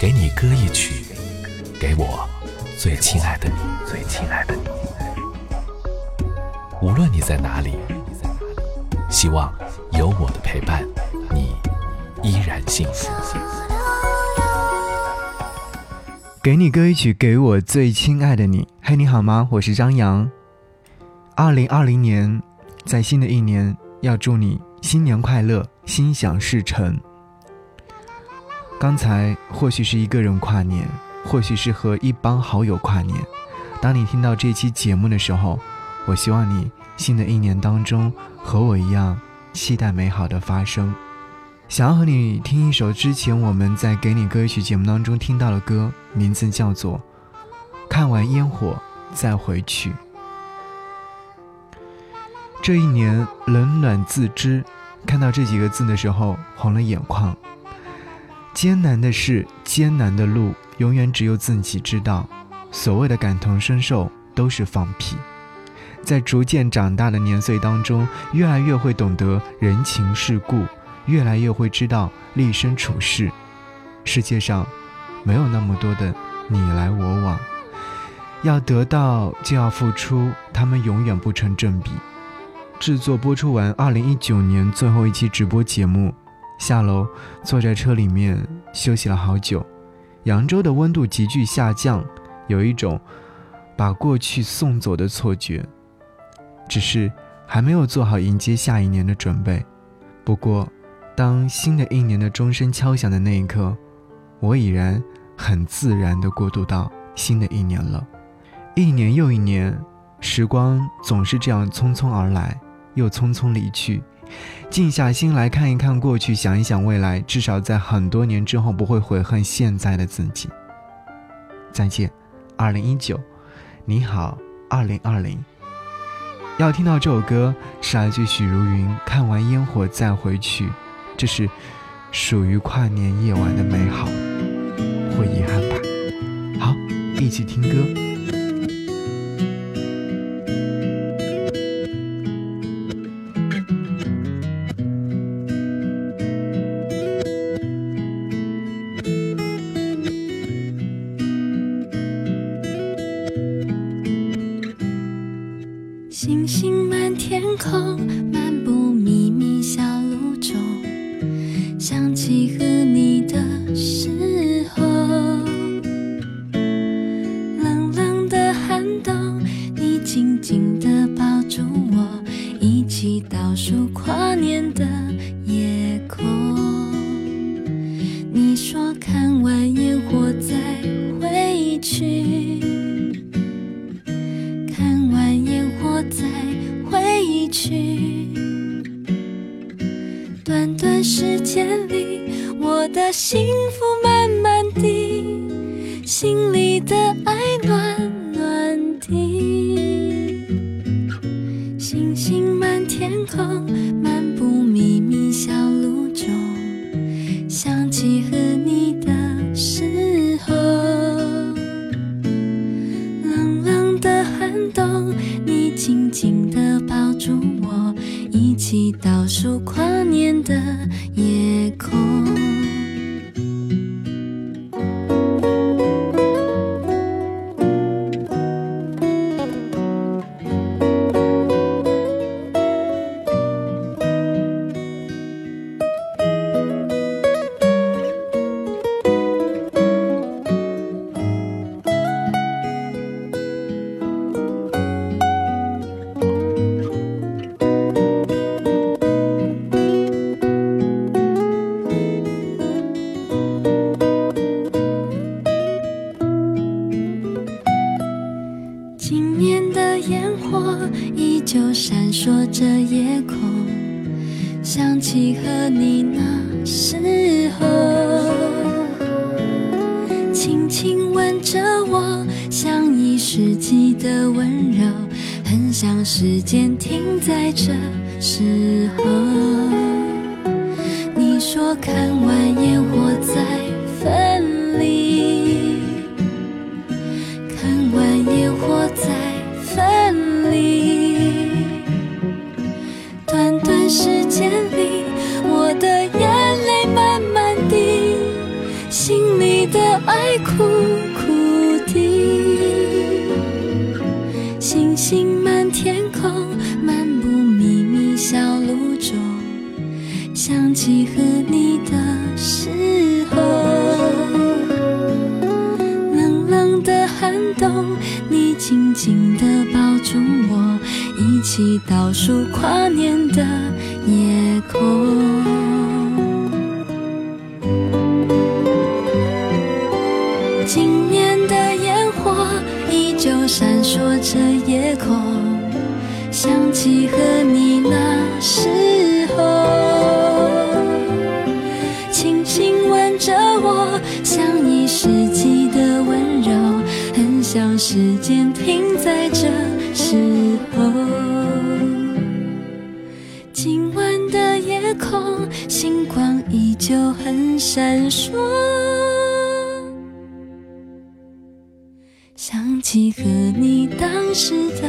给你歌一曲，给我最亲爱的你，最亲爱的你。无论你在哪里，希望有我的陪伴，你依然幸福。给你歌一曲，给我最亲爱的你。嘿，你好吗？我是张扬。二零二零年，在新的一年，要祝你新年快乐，心想事成。刚才或许是一个人跨年，或许是和一帮好友跨年。当你听到这期节目的时候，我希望你新的一年当中和我一样期待美好的发生。想要和你听一首之前我们在给你歌曲节目当中听到的歌，名字叫做《看完烟火再回去》。这一年冷暖自知，看到这几个字的时候红了眼眶。艰难的事，艰难的路，永远只有自己知道。所谓的感同身受，都是放屁。在逐渐长大的年岁当中，越来越会懂得人情世故，越来越会知道立身处世。世界上，没有那么多的你来我往，要得到就要付出，他们永远不成正比。制作播出完二零一九年最后一期直播节目。下楼，坐在车里面休息了好久。扬州的温度急剧下降，有一种把过去送走的错觉。只是还没有做好迎接下一年的准备。不过，当新的一年的钟声敲响的那一刻，我已然很自然地过渡到新的一年了。一年又一年，时光总是这样匆匆而来，又匆匆离去。静下心来看一看过去，想一想未来，至少在很多年之后不会悔恨现在的自己。再见，二零一九，你好，二零二零。要听到这首歌是来自许茹芸，《看完烟火再回去》，这是属于跨年夜晚的美好，或遗憾吧。好，一起听歌。星星满天空，漫步秘密小路中，想起千里，我的幸福慢慢地，心里的爱暖暖的，星星满天空，漫步秘密小路中，想起和你的时候，冷冷的寒冬。你紧紧地抱住，倒数跨年的夜空。想起和你那时候，轻轻吻着我，像一世纪的温柔，很想时间停在这时候。你说看完烟火再动，你紧紧地抱住我，一起倒数跨年的夜空。今年的烟火依旧闪烁着夜空，想起和你那时间停在这时候。今晚的夜空，星光依旧很闪烁。想起和你当时的